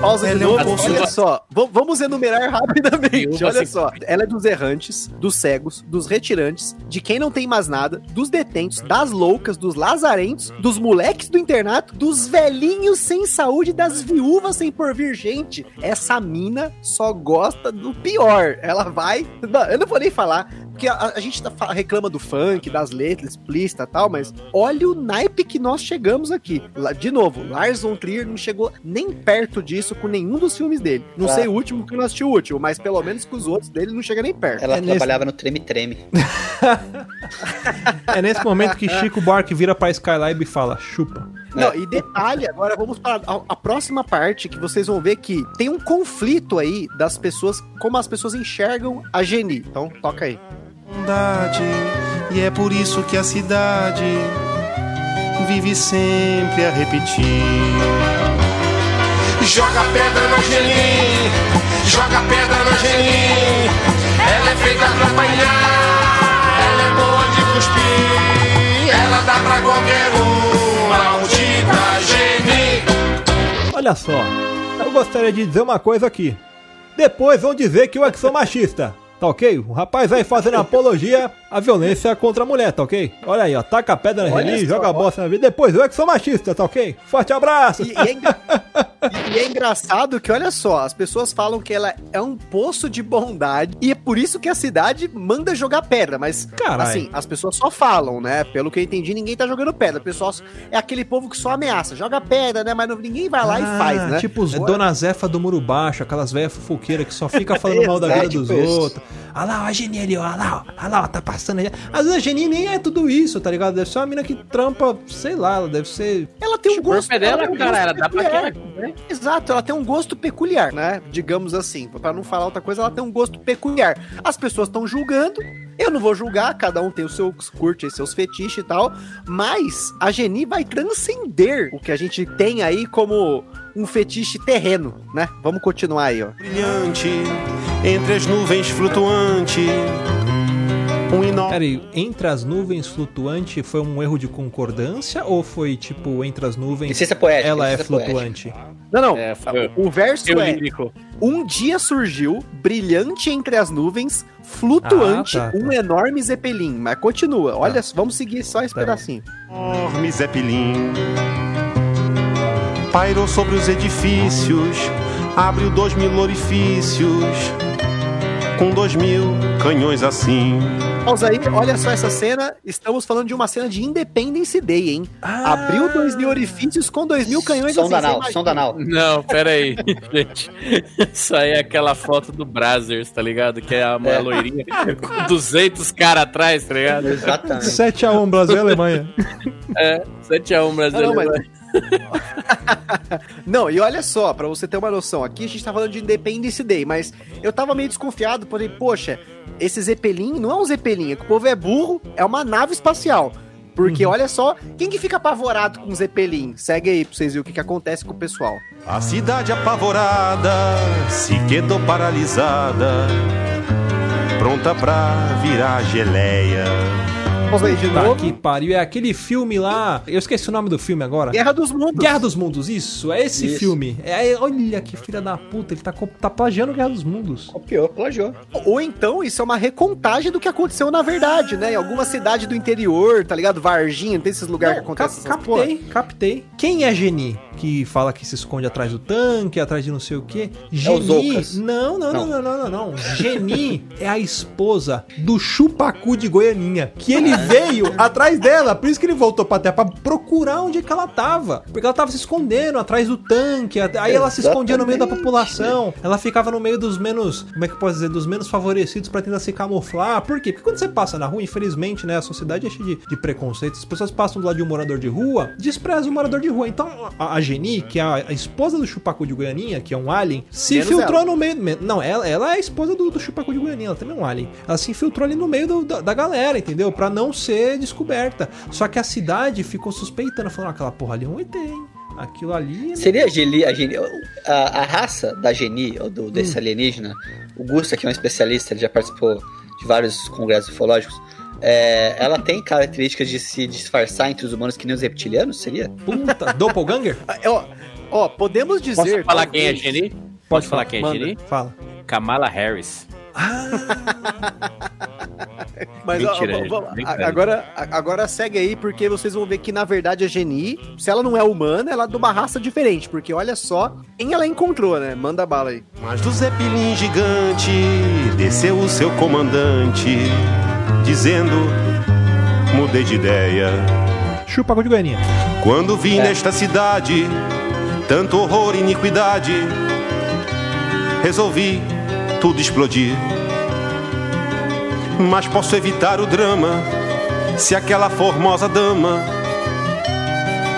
Pausa de é novo, olha só. Vamos enumerar rapidamente. Olha só. Ela é dos errantes, dos cegos, dos retirantes, de quem não tem mais nada, dos detentos, das loucas, dos lazarentos, dos moleques do internato, dos velhinhos sem saúde, das viúvas sem porvir. Gente, essa mina só gosta do pior. Ela vai. Não, eu não vou nem falar. Porque a, a gente tá reclama do funk, das letras explícitas e tal, mas olha o naipe que nós chegamos aqui. Lá- De novo, Lars von Trier não chegou nem perto disso com nenhum dos filmes dele. Não Ah. sei o último que eu não assisti o último, mas pelo menos com os outros dele não chega nem perto. Ela É nesse- trabalhava no Treme Treme. É nesse momento que Chico Buarque vira pra Skylab e fala, chupa. Não, e detalhe, agora vamos para a, a próxima parte que vocês vão ver que tem um conflito aí das pessoas, como as pessoas enxergam a Geni. Então, toca aí. Bondade, e é por isso que a cidade vive sempre a repetir. Joga pedra na Angelim, joga pedra na Angelim. Ela é feita pra apanhar, ela é boa de cuspir. Ela dá pra qualquer um, maldita Geni. Olha só, eu gostaria de dizer uma coisa aqui. Depois vão dizer que eu é que sou machista. Tá ok? O rapaz aí fazendo apologia à violência contra a mulher, tá ok? Olha aí, ó, taca a pedra na Olha Geni, joga a bosta na vida. Depois eu é que sou machista, tá ok? Forte abraço! E, e é, engra- E é engraçado que, olha só, as pessoas falam que ela é um poço de bondade e é por isso que a cidade manda jogar pedra. Mas, Caralho. assim, as pessoas só falam, né? Pelo que eu entendi, ninguém tá jogando pedra. O pessoal é aquele povo que só ameaça. Joga pedra, né? Mas não- ninguém vai lá e faz, né? Tipo os Dona Zefa do Muro Baixo, aquelas velhas fofoqueiras que só fica falando mal da vida dos tipo isso. outros. Olha lá, ó, a Geni ali, ó, olha lá, ó, olha lá, ó, tá passando aí. Às vezes a Geni nem é tudo isso, tá ligado? Deve ser uma mina que trampa, sei lá, ela deve ser. Ela tem um O gosto. corpo é dela, ela tem um cara, ela dá pra quem ela Exato, ela tem um gosto peculiar, né? Digamos assim, Pra não falar outra coisa, ela tem um gosto peculiar. As pessoas estão julgando, eu não vou julgar, cada um tem o seu curte, seus fetiches e tal, mas a Geni vai transcender o que a gente tem aí como um fetiche terreno, né? Vamos continuar aí, ó. Brilhante, entre as nuvens flutuante. Um enorme. Peraí, entre as nuvens flutuante foi um erro de concordância ou foi tipo entre as nuvens Licença poética. ela é poética. flutuante? Não, não. É, foi- O verso Eu é: lírico. Um dia surgiu, brilhante entre as nuvens, flutuante, Ah, tá, um enorme zeppelin. Mas continua. Olha, vamos seguir só esse Tá pedacinho. enorme zeppelin pairou sobre os edifícios, abriu dois mil orifícios, com dois mil canhões assim. Pausa aí, olha só essa cena. Estamos falando de uma cena de Independence Day, hein? Ah. Abriu dois mil orifícios com dois mil canhões Som assim, da você nau, imagina. som da nau. Não, pera aí, gente. Isso aí é aquela foto do Brazzers, tá ligado? Que é a mulher É. loirinha com 200 caras atrás, tá ligado? Exatamente. 7x1 Brasil e Alemanha. É, 7x1 Não, brasileiro. mas- Não, e olha só, pra você ter uma noção, aqui a gente tá falando de Independence Day, mas eu tava meio desconfiado, falei, poxa, esse Zeppelin não é um Zeppelin, é que o povo é burro, é uma nave espacial. Porque olha só, quem que fica apavorado com Zeppelin? Segue aí pra vocês verem o que, que acontece com o pessoal. A cidade apavorada se quedou paralisada, pronta pra virar geleia. Vamos aí de Tá novo. que pariu. É aquele filme lá. Eu esqueci o nome do filme agora. Guerra dos Mundos. Guerra dos Mundos, isso, é esse Isso. filme. É, olha que filha da puta, ele tá, tá plagiando Guerra dos Mundos. Copiou, plagiou. Ou então isso é uma recontagem do que aconteceu na verdade, né? Em alguma cidade do interior, tá ligado? Varginha, tem esses lugares que Não, acontecem cap- essas porra. captei, captei. Quem é Geni? Que fala que se esconde atrás do tanque, atrás de não sei o quê. Geni. Zoucas. não, não, não, Não. não, não, não, não. Geni é a esposa do Chupacu de Goianinha. Que ele veio atrás dela. Por isso que ele voltou pra terra, pra procurar onde é que ela tava. Porque ela tava se escondendo atrás do tanque. Aí ela se escondia no meio da Exatamente. população. Ela ficava no meio dos menos. Como é que eu posso dizer? Dos menos favorecidos pra tentar se camuflar. Por quê? Porque quando você passa na rua, infelizmente, né? A sociedade é cheia de, de preconceitos. As pessoas passam do lado de um morador de rua, desprezam o morador de rua. Então a, a Geni, que é a, esposa do Chupacu de Goianinha, que é um alien, se Menos infiltrou ela. no meio. me- Não, ela, ela é a esposa do, do Chupacu de Goianinha, ela também é um alien. Ela se infiltrou ali no meio do- da, da galera, entendeu? Pra não ser descoberta. Só que a cidade ficou suspeitando, falando: "Ah, aquela porra ali é um ET, hein? Aquilo ali. Seria a Geni, a, Geni, a, a raça da Geni, ou do, Hum. desse alienígena, o Gusta, que é um especialista, ele já participou de vários congressos ufológicos, é, ela tem características de se disfarçar entre os humanos que nem os reptilianos, seria? Puta, Doppelganger? Ah, Ó, ó, podemos dizer. Posso falar quem é Geni? Pode falar quem é. Geni? Fala. Kamala Harris. Mas ó, Mentira, ó, vamos- agora, agora segue aí, porque vocês vão ver que na verdade a Geni, se ela não é humana, ela é de uma raça diferente. Porque olha só quem ela encontrou, né? Manda bala aí. Mas do Zeppelin gigante desceu o seu comandante, dizendo: Mudei de ideia. Chupacu de Goianinha. Quando vi É. nesta cidade tanto horror e iniquidade, resolvi tudo explodir. Mas posso evitar o drama se aquela formosa dama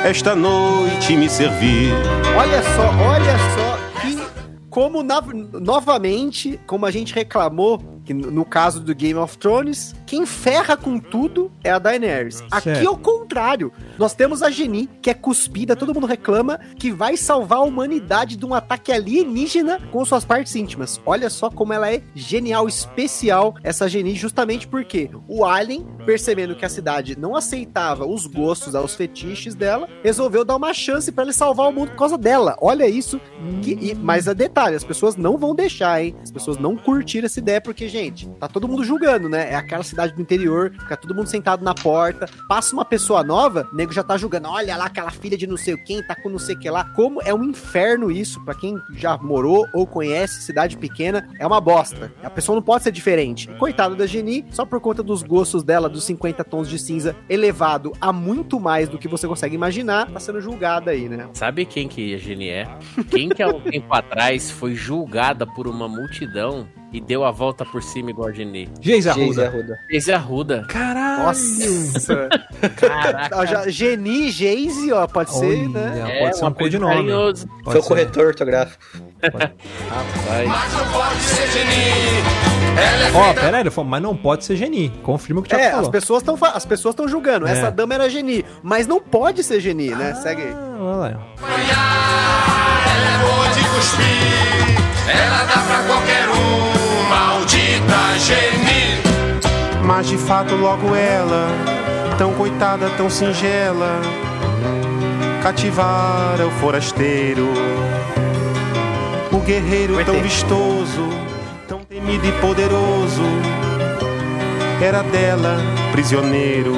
esta noite me servir. Olha só, olha só que como na- novamente, como a gente reclamou que no caso do Game of Thrones, quem ferra com tudo é a Daenerys. Aqui é o contrário. Nós temos a Geni, que é cuspida, todo mundo reclama, que vai salvar a humanidade de um ataque alienígena com suas partes íntimas. Olha só como ela é genial, especial, essa Geni, justamente porque o Alien, percebendo que a cidade não aceitava os gostos, os fetiches dela, resolveu dar uma chance pra ele salvar o mundo por causa dela. Olha isso. Que, e, mas a detalhe, as pessoas não vão deixar, hein? As pessoas não curtiram essa ideia, porque gente, tá todo mundo julgando, né? É aquela cidade do interior, fica todo mundo sentado na porta, passa uma pessoa nova, o nego já tá julgando, olha lá aquela filha de não sei quem, tá com não sei que lá. Como é um inferno isso, pra quem já morou ou conhece cidade pequena, é uma bosta. A pessoa não pode ser diferente. Coitada da Geni, só por conta dos gostos dela, dos 50 tons de cinza, elevado a muito mais do que você consegue imaginar, tá sendo julgada aí, né? Sabe quem que a Geni é? Quem que há um tempo atrás foi julgada por uma multidão e deu a volta por cima igual a Geni? Geise Arruda. Geise Arruda. Caralho. Nossa! Caraca. Já- Geni, Geise, ó, pode ser, né? Olha, É, pode ser um codinome. carinhoso. Pode Foi o ser. corretor ortográfico. Rapaz. Ó, pera aí, ele falou, mas não pode ser Geni. Confirma o que o Thiago É, as falou. pessoas estão as pessoas estão julgando. É. Essa dama era Geni, mas não pode ser Geni, né? Segue aí. Ah, olha lá. Ela é boa de cuspir, ela dá pra qualquer um, Mas de fato logo ela, tão coitada, tão singela, cativara o forasteiro. O guerreiro tão vistoso, tão temido e poderoso, era dela prisioneiro.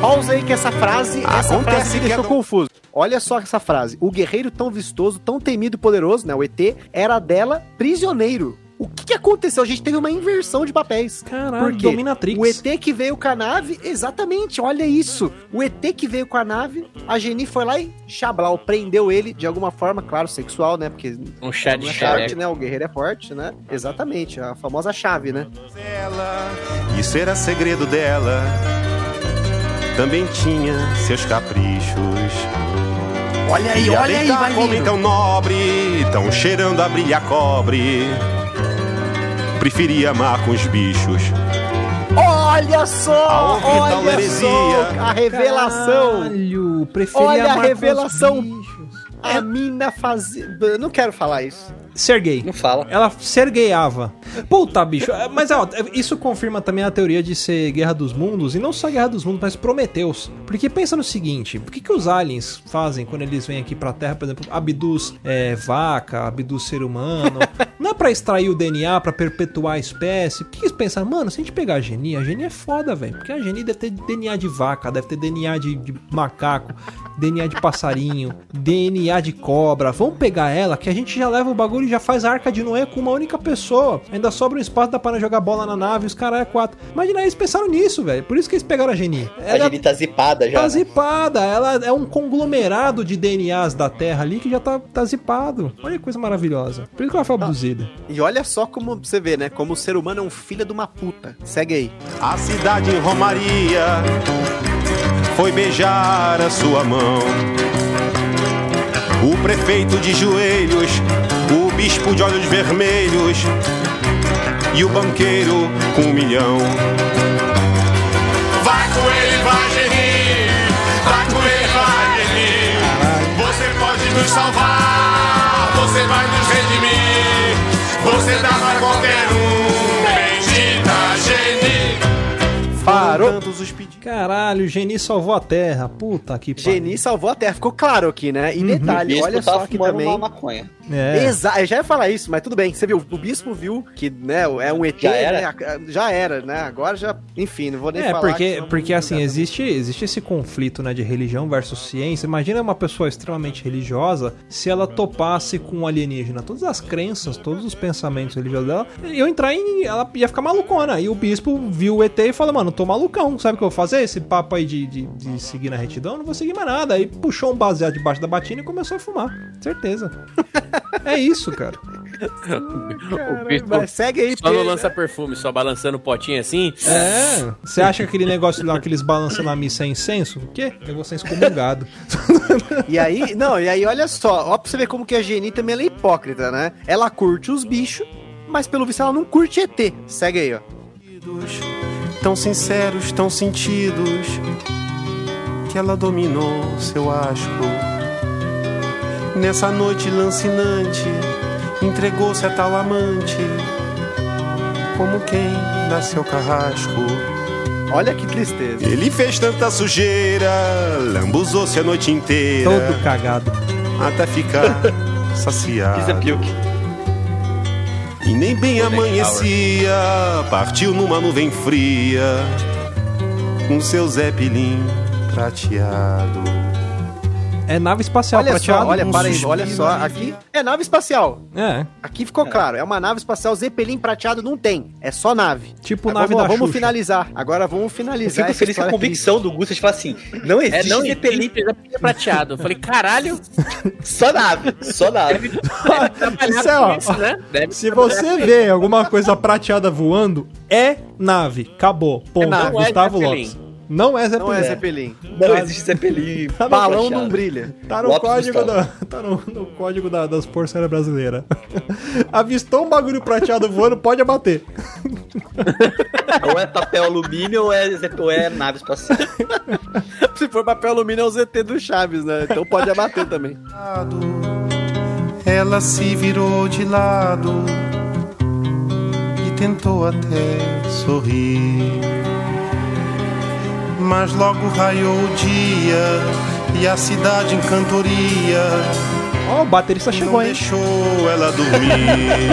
Pausa aí que essa frase, essa Acontece frase me deixou é- confuso. Olha só essa frase. O guerreiro tão vistoso, tão temido e poderoso, né? O ET, era dela prisioneiro. O que, que aconteceu? A gente teve uma inversão de papéis. Caralho, Por quê? Dominatrix. O ET que veio com a nave, exatamente, olha isso. O ET que veio com a nave, a Geni foi lá e Chablau prendeu ele de alguma forma, claro, sexual, né? Porque Um chá de é forte, né? O guerreiro é forte, né? Exatamente, a famosa chave, né? Isso era segredo dela. Também tinha seus caprichos. Olha aí, E olha aí, vai homem vindo. tão nobre, tão cheirando a brilha cobre. Preferia amar com os bichos. Olha só, A olha heresia. só a revelação. Caralho, preferia Olha a amar com os revelação. A mina fazia. Não quero falar isso. Ser gay. Não fala. Ela sergueava. Puta, bicho. É, Mas ó, isso confirma também a teoria de ser Guerra dos Mundos. E não só Guerra dos Mundos, mas Prometeus. Porque pensa no seguinte: por que, que os aliens fazem quando eles vêm aqui pra Terra, por exemplo, abduz é, vaca, abduz ser humano? não é pra extrair o DNA, pra perpetuar a espécie? Por que, que eles pensaram, mano, se a gente pegar a Geni, a Geni é foda, velho. Porque a Geni deve ter DNA de vaca, deve ter DNA de, de macaco, DNA de passarinho, DNA de cobra. Vamos pegar ela que a gente já leva o bagulho já faz a arca de Noé com uma única pessoa. Ainda sobra um espaço, dá pra jogar bola na nave, os caras é quatro. Imagina, eles pensaram nisso, velho. Por isso que eles pegaram a Geni. A Geni tá zipada já. Tá né? zipada, ela é um conglomerado de DNAs da Terra ali que já tá, tá zipado. Olha que coisa maravilhosa. Por isso que ela foi abduzida. E olha só como você vê, né? Como o ser humano é um filho de uma puta. Segue aí. A cidade em Romaria foi beijar a sua mão. O prefeito de joelhos, bispo de olhos vermelhos e o banqueiro com um milhão. Vai com ele, vai geni, vai com ele, vai geni. Você pode nos salvar, você vai nos redimir. Você dá pra qualquer um, bendita geni. Parou. Tantos os pedidos. Caralho, o Geni salvou a Terra. Puta que pariu. Geni salvou a Terra. Ficou claro aqui, né? E detalhe, Bispo olha só fumando também. uma maconha. É. Exato, eu já ia falar isso, mas tudo bem. Você viu, o bispo viu que, né, é um ET, Já era? né, já era, né? Agora já, enfim, não vou nem É, falar. porque, que não- porque não assim, existe, existe esse conflito né, de religião versus ciência. Imagina uma pessoa extremamente religiosa se ela topasse com um alienígena. Todas as crenças, todos os pensamentos religiosos dela, iam entrar em. Ela ia ficar malucona. E o bispo viu o ET e falou: Mano, tô malucão. Sabe o que eu vou fazer? Esse papo aí de, de, de seguir na retidão, eu não vou seguir mais nada. Aí puxou um baseado debaixo da batina e começou a fumar. Certeza. é isso, cara. Mas segue aí, só não lança perfume, só balançando o potinho assim. É. Você acha que aquele negócio lá que eles balançam na missa é incenso? O quê? Eu vou ser excomungado. E aí, não, e aí olha só, ó pra você ver como que a Geni também é hipócrita, né? Ela curte os bichos, mas pelo visto ela não curte ET. Segue aí, ó. Tão sinceros, tão sentidos, que ela dominou seu asco. Nessa noite lancinante, entregou-se a tal amante, como quem dá seu carrasco. Olha que tristeza. Ele fez tanta sujeira, lambuzou-se a noite inteira, Todo cagado. até ficar saciado. Pilk. E nem bem amanhecia, partiu numa nuvem fria, com seu Zeppelin prateado. É nave espacial Olha prateado. só, olha, para aí, olha só, aqui é nave espacial. É, Aqui ficou claro, é uma nave espacial Zeppelin prateado não tem, é só nave. tipo Agora, nave vamos, da vamos Xuxa. finalizar. Agora vamos Eu finalizar. fico essa feliz com a convicção do Gusta de falar assim: não É, existe não Zeppelin, prateado. Eu falei, caralho, só nave, só nave. Isso é, ó, isso, né? Deve Se você vê alguma coisa prateada voando, é nave. Acabou. Ponto. é Gustavo Zeppelin. Lopes. Não é Não é Zeppelin. Zeppelin. Não existe Zeppelin. Tá no, Balão não brilha. tá no Lopes código, da, tá no, no código da- das Forças Aéreas Brasileiras. Avistou um bagulho prateado voando, pode abater. Ou é papel alumínio ou é, ou é nave espacial. Se for papel alumínio é o ZT do Chaves, né? Então pode abater também. Ela se virou de lado e tentou até sorrir. Mas logo raiou o dia e a cidade em cantoria Ó, o baterista chegou, não hein? deixou ela dormir.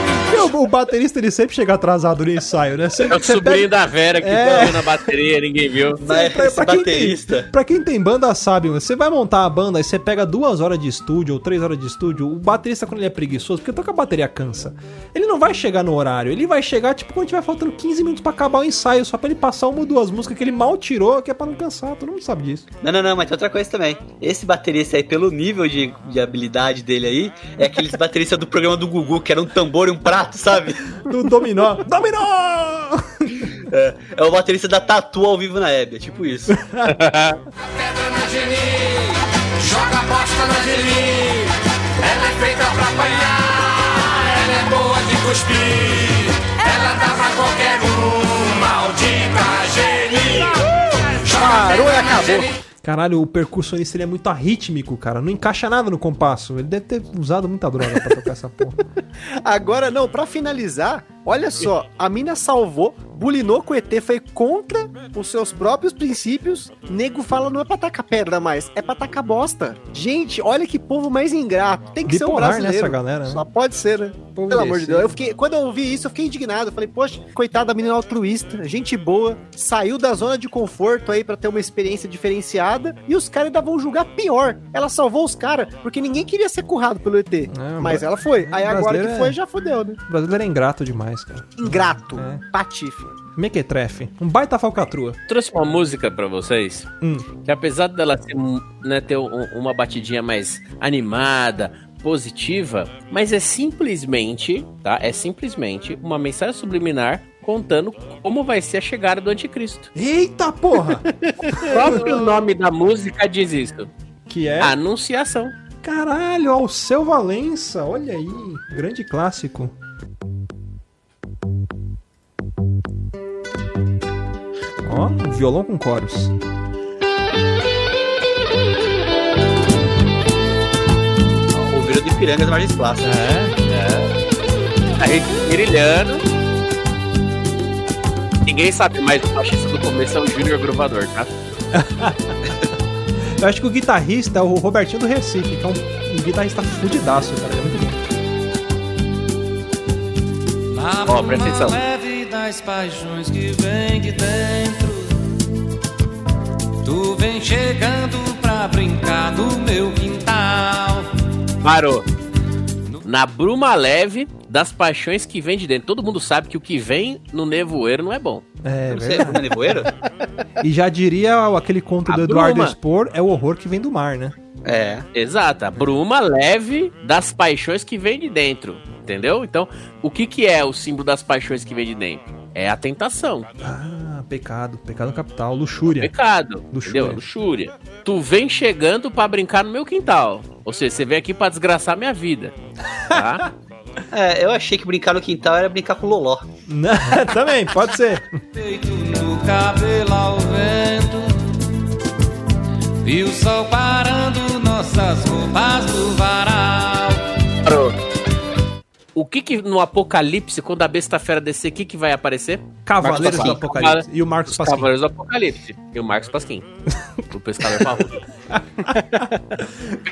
E o, o baterista ele sempre chega atrasado no ensaio, né? Você, É o sobrinho pega- da Vera que É. na bateria, ninguém viu. Mas pra, pra quem baterista. tem, pra quem tem banda sabe, mano, você vai montar a banda e você pega duas horas de estúdio ou três horas de estúdio, o baterista quando ele é preguiçoso, porque toca a bateria cansa, ele não vai chegar no horário, ele vai chegar tipo quando tiver faltando 15 minutos pra acabar o ensaio, só pra ele passar uma ou duas músicas que ele mal tirou, que é pra não cansar, todo mundo sabe disso. Não, não, não, mas tem outra coisa também. Esse baterista aí, pelo nível de, de habilidade dele aí, é aqueles bateristas do programa do Gugu, que era um tambor e um prato, sabe? Do dominó. dominó! É, é o baterista da Tatu ao vivo na Hebe, é tipo isso. Pedra na Geni, joga bosta na Geni. Ela é feita pra apanhar, ela é boa de cuspir. Ela dá pra qualquer um, maldita Geni. Parou e acabou. Caralho, o percussionista ele é muito arrítmico, cara. Não encaixa nada no compasso. Ele deve ter usado muita droga pra tocar essa porra. Agora, não, pra finalizar, olha só, a mina salvou, bulinou com o ET, foi contra os seus próprios princípios. Nego fala, não é pra tacar pedra mais, é pra tacar bosta. Gente, olha que povo mais ingrato. Tem que ser um Bipolar, né, brasileiro. essa galera, né? Só pode ser, né? Povo Pelo amor de. Deus. Eu fiquei, quando eu ouvi isso, eu fiquei indignado. Eu falei, poxa, coitada da menina altruísta, gente boa, saiu da zona de conforto aí pra ter uma experiência diferenciada e os caras ainda vão julgar pior. Ela salvou os caras porque ninguém queria ser currado pelo ET. É, mas ela foi. Aí agora que é- foi, já fodeu, né? O brasileiro é ingrato demais, cara. Ingrato. É. Patife. Mequetrefe. Um baita falcatrua. Trouxe uma música pra vocês Hum. que apesar dela ser, né, ter um- uma batidinha mais animada, positiva, mas é simplesmente, tá? É simplesmente uma mensagem subliminar contando como vai ser a chegada do anticristo. Eita porra! O próprio nome da música diz isso. que é. Anunciação. Caralho, Alceu Valença. Olha aí. Grande clássico. Ó, um violão com coros. Ouviram de pirangas margens plásticas. A gente brilhando. Ninguém sabe, mas o baixista do começo é o Júnior Gruvador, tá? Eu acho que o guitarrista é o Robertinho do Recife, que é um, um guitarrista fudidaço, cara. É muito bom. Ó, presta atenção. leve das paixões que vem de dentro. Tu vem chegando pra brincar no meu quintal. Parou. Na bruma leve das paixões que vem de dentro. Todo mundo sabe que o que vem no nevoeiro não é bom. É, Você verdade. é nevoeiro? E já diria aquele conto do A Eduardo bruma. Spor, é o horror que vem do mar, né? É. Exato, a bruma leve das paixões que vem de dentro. Entendeu? Então, o que, que é o símbolo das paixões que vem de dentro? É a tentação. Ah, pecado. Pecado capital. Luxúria. Pecado. Luxúria. Entendeu? Luxúria. Tu vem chegando pra brincar no meu quintal. Ou seja, você vem aqui pra desgraçar minha vida. Tá? É, eu achei que brincar no quintal era brincar com loló. Também, pode ser. Feito no cabelo ao vento. E o sol parando que que no Apocalipse, quando a besta-fera descer, o que que vai aparecer? Cavaleiros do. Apocalipse. E o Marcos Os Pasquim. Cavaleiros do Apocalipse. E o Marcos Pasquim. o pescador parrudo.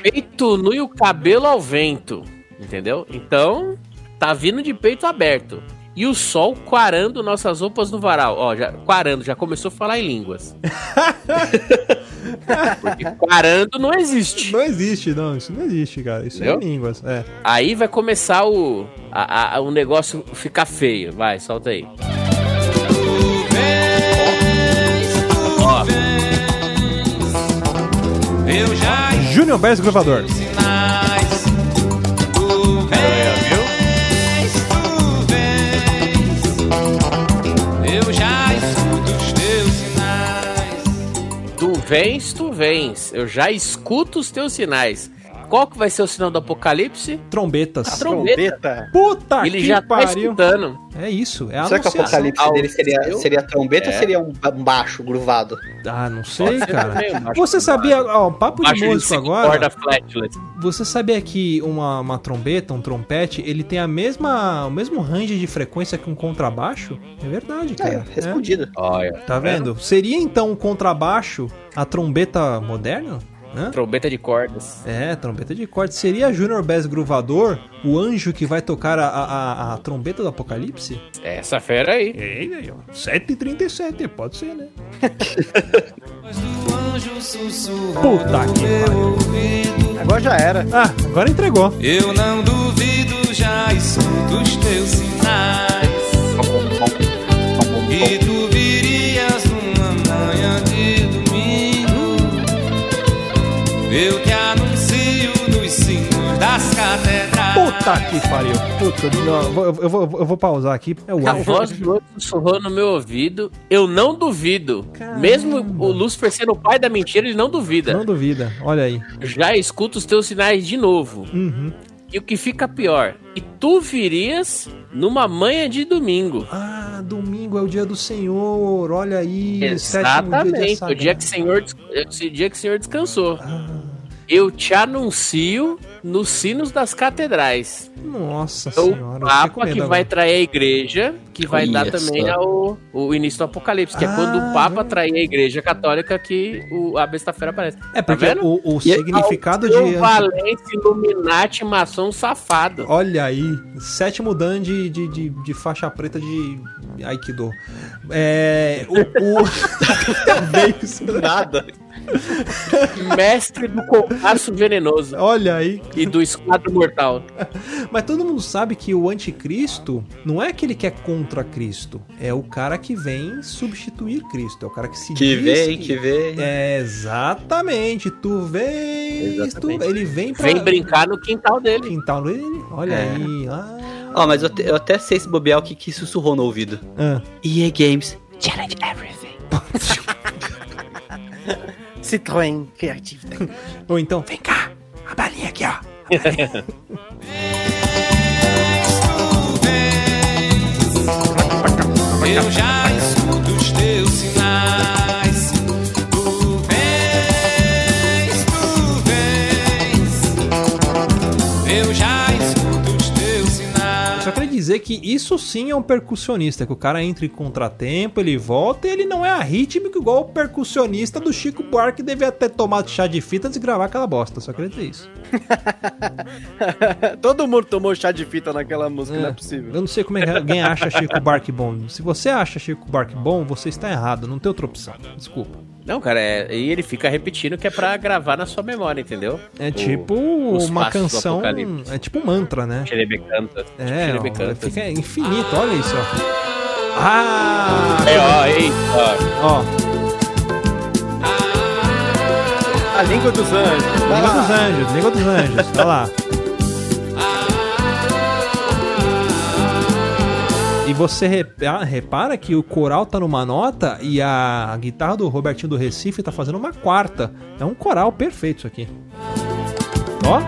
Peito nu e o cabelo ao vento. Entendeu? Então, tá vindo de peito aberto. E o sol quarando nossas roupas no varal. Ó, já, quarando, já começou a falar em línguas. Porque quarando não existe. Não existe, não. Isso não existe, cara. Isso é Entendeu? línguas. É. Aí vai começar o, a- a- o negócio ficar feio. Vai, solta aí. Ó, Eu já Júnior Bass Gravador. Vens, tu vens. Eu já escuto os teus sinais. Qual que vai ser o sinal do apocalipse? Trombetas. trombeta. Puta Ele que já tá pariu. escutando. É isso, é a Será que o apocalipse dele seria, seria trombeta É. ou seria um, um baixo gruvado? Ah, não sei, cara. um Você sabia, ó, papo de Baixo de músico agora. corda flatless. Você sabia que uma, uma trombeta, um trompete, ele tem a mesma, o mesmo range de frequência que um contrabaixo? É verdade, É, cara. É. respondido. Olha, Tá vendo? Seria então um contrabaixo a trombeta moderna? Hã? trombeta de cordas. É, trombeta de corte. Seria Junior Bass Gruvador o anjo que vai tocar a, a, a- trombeta do apocalipse? Essa fera aí. Ei, aí, ó. 7h37, pode ser, né? Do Puta que pariu. Agora já era. Ah, agora entregou. Eu não duvido, já escuto os teus sinais. E tu Eu te anuncio nos sinos das catedrais. Puta que pariu. Puta, não, eu, vou, eu, vou, eu vou pausar aqui. É o A voz do outro sussurrou no meu ouvido. Eu não duvido. Mesmo o Lúcifer sendo o pai da mentira, ele não duvida. Não duvida, olha aí. Já escuto os teus sinais de novo. Uhum. E o que fica pior? E tu virias numa manhã de domingo. Ah, domingo é o dia do Senhor, olha aí. Exatamente. sétimo O dia que o Senhor, esse dia que o Senhor descansou. Eu te anuncio nos sinos das catedrais. Nossa É senhora. o Papa que vai trair a igreja, que vai dar Olha também ao, o início do Apocalipse, que é Ah, quando o Papa verdade. trair a igreja católica que o, a besta-feira aparece. É Tá porque vendo? o, o E- significado de. Seu Valência, Illuminati, maçom safado. Olha aí, sétimo dan de, de, de, de faixa preta de Aikido. É. O. o... Nada. Mestre do compasso venenoso Olha aí. e do esquadro mortal. Mas todo mundo sabe que o anticristo não é aquele que é contra Cristo. É o cara que vem substituir Cristo. É o cara que se Que diz vem, que vem. É, exatamente. Tu vem. Tu, ele vem pra. Vem brincar no quintal dele. Quintal dele. Olha É. aí. Ah. Ó, mas eu, te- eu até sei se bobear o que, que sussurrou no ouvido. Ah. EA Games. Challenge everything. Citroën Creative. Ou então, vem cá. A balinha aqui, ó. Eu já dizer que isso sim é um percussionista, que o cara entra em contratempo, ele volta e ele não é arrítmico igual o percussionista do Chico Buarque que devia ter tomado chá de fita antes de gravar aquela bosta. Só queria dizer isso. Todo mundo tomou chá de fita naquela música, não é possível. Eu não sei como é que alguém acha Chico Buarque bom. Se você acha Chico Buarque bom, você está errado. Não tem outra opção. Desculpa. Não, cara, é, e ele fica repetindo que é pra gravar na sua memória, entendeu? É O- tipo os uma canção. É tipo um mantra, né? Xerebe canta. É, Xerebe ó, canta. fica infinito. Olha isso, ó. Ah! É, ó, ei, ó. Ó, A língua dos anjos. Língua dos anjos, língua dos anjos. Olha lá. Você repa- ah, repara que o coral tá numa nota e a guitarra do Robertinho do Recife tá fazendo uma quarta. É um coral perfeito isso aqui. Ó.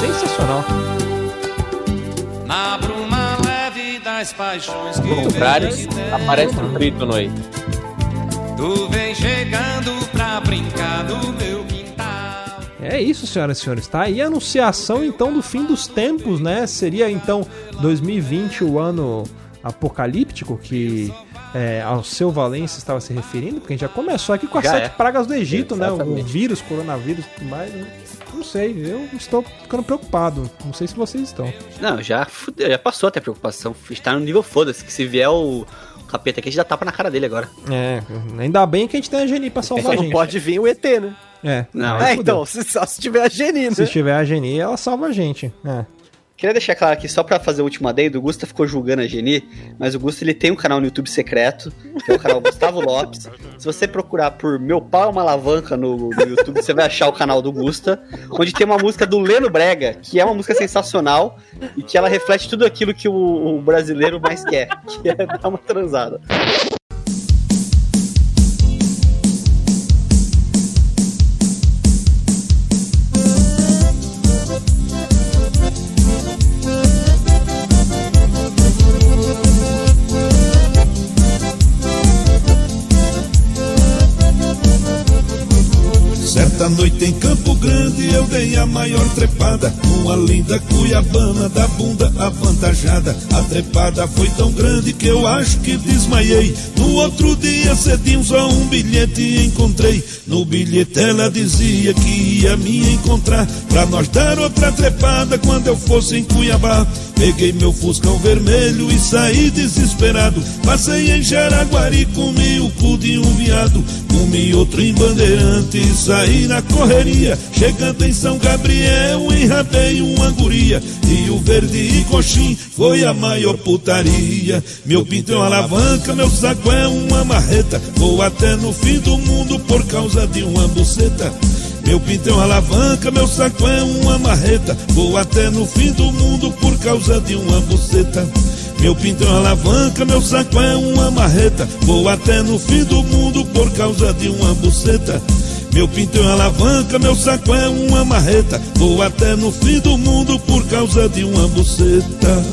Sensacional. Na bruma leve das paixões que Contrários, aparece um trítono aí. Tu vem chegando pra brincar no meu. É isso, senhoras e senhores. Tá aí a anunciação então do fim dos tempos, né? Seria então 2020 o ano apocalíptico que é, ao seu Valência estava se referindo, porque a gente já começou aqui com as Já sete é. pragas do Egito, né? O Exatamente. vírus, coronavírus e tudo mais, né? Não sei, eu estou ficando preocupado. Não sei se vocês estão. Não, já, fudeu, já passou até a preocupação. Está no nível foda-se, que se vier o capeta aqui, a gente dá tapa na cara dele agora. É, ainda bem que a gente tem a Geni pra salvar Só a não gente. pode vir o ET, né? É, Não, é, então, se, só se tiver a Geni, né? Se tiver a Geni, ela salva a gente. É. Queria deixar claro aqui, só pra fazer o último adendo, o Gusta ficou julgando a Geni, mas o Gusta ele tem um canal no YouTube secreto, que é o canal Gustavo Lopes. Se você procurar por Meu Pau é uma Alavanca no, no YouTube, você vai achar o canal do Gusta, onde tem uma música do Leno Brega, que é uma música sensacional e que ela reflete tudo aquilo que o, o brasileiro mais quer, que é dar uma transada. Noite em Campo Grande eu dei a maior trepada. Uma linda cuiabana da bunda avantajada. A trepada foi tão grande que eu acho que desmaiei. No outro dia cedinho só um bilhete encontrei. No bilhete ela dizia que ia me encontrar. Pra nós dar outra trepada quando eu fosse em Cuiabá. Peguei meu fuscão vermelho e saí desesperado. Passei em Jaraguari, comi o cu de um viado. Comi outro em Bandeirante e saí na correria. Chegando em São Gabriel, enrabei uma guria E o verde e coxim foi a maior putaria Meu pinto é uma alavanca, meu saco é uma marreta Vou até no fim do mundo por causa de uma buceta meu pinto é uma alavanca, meu saco é uma marreta. Vou até no fim do mundo por causa de uma buceta. Meu pinto é uma alavanca, meu saco é uma marreta. Vou até no fim do mundo por causa de uma buceta. Meu pinto é uma alavanca, meu saco é uma marreta. Vou até no fim do mundo por causa de uma buceta.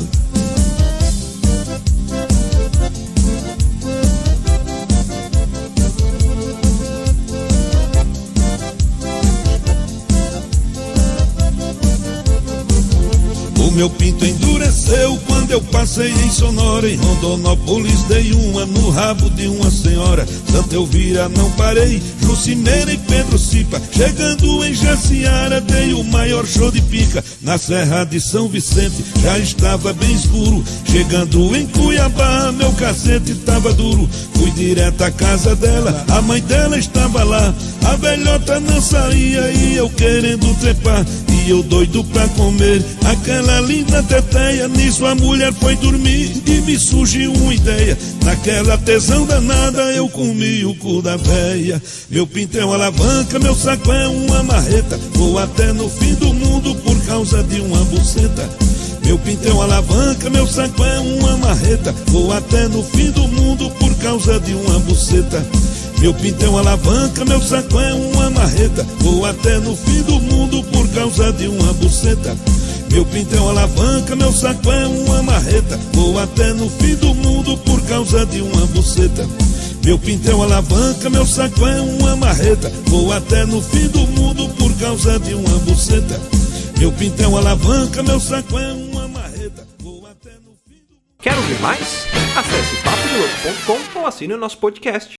Meu pinto endureceu quando eu passei em Sonora. Em Rondonópolis dei uma no rabo de uma senhora. Santa Elvira não parei, Jucimeira e Pedro Cipa. Chegando em Jaciara dei o maior show de pica. Na Serra de São Vicente já estava bem escuro. Chegando em Cuiabá meu cacete tava duro. Fui direto à casa dela, a mãe dela estava lá. A velhota não saía e eu querendo trepar. E eu doido pra comer aquela linda teteia. Nisso a mulher foi dormir e me surgiu uma ideia. Naquela tesão danada eu comi o cu da véia. Meu pinto é uma alavanca, meu saco é uma marreta. Vou até no fim do mundo por causa de uma buceta. Meu pinto é uma alavanca, meu saco é uma marreta. Vou até no fim do mundo por causa de uma buceta. Meu pinto é uma alavanca, meu saco é uma marreta. Vou até no fim do mundo por causa de uma buceta. Meu pinto é uma alavanca, meu saco é uma marreta. Vou até no fim do mundo por causa de uma buceta. Meu pinto é alavanca, meu saco é uma marreta. Vou até no fim do mundo por causa de uma buceta. Meu pinto é alavanca, meu saco é uma marreta. Vou até no fim do Quer ouvir mais? Acesse papodelouco.com ou assine o nosso podcast.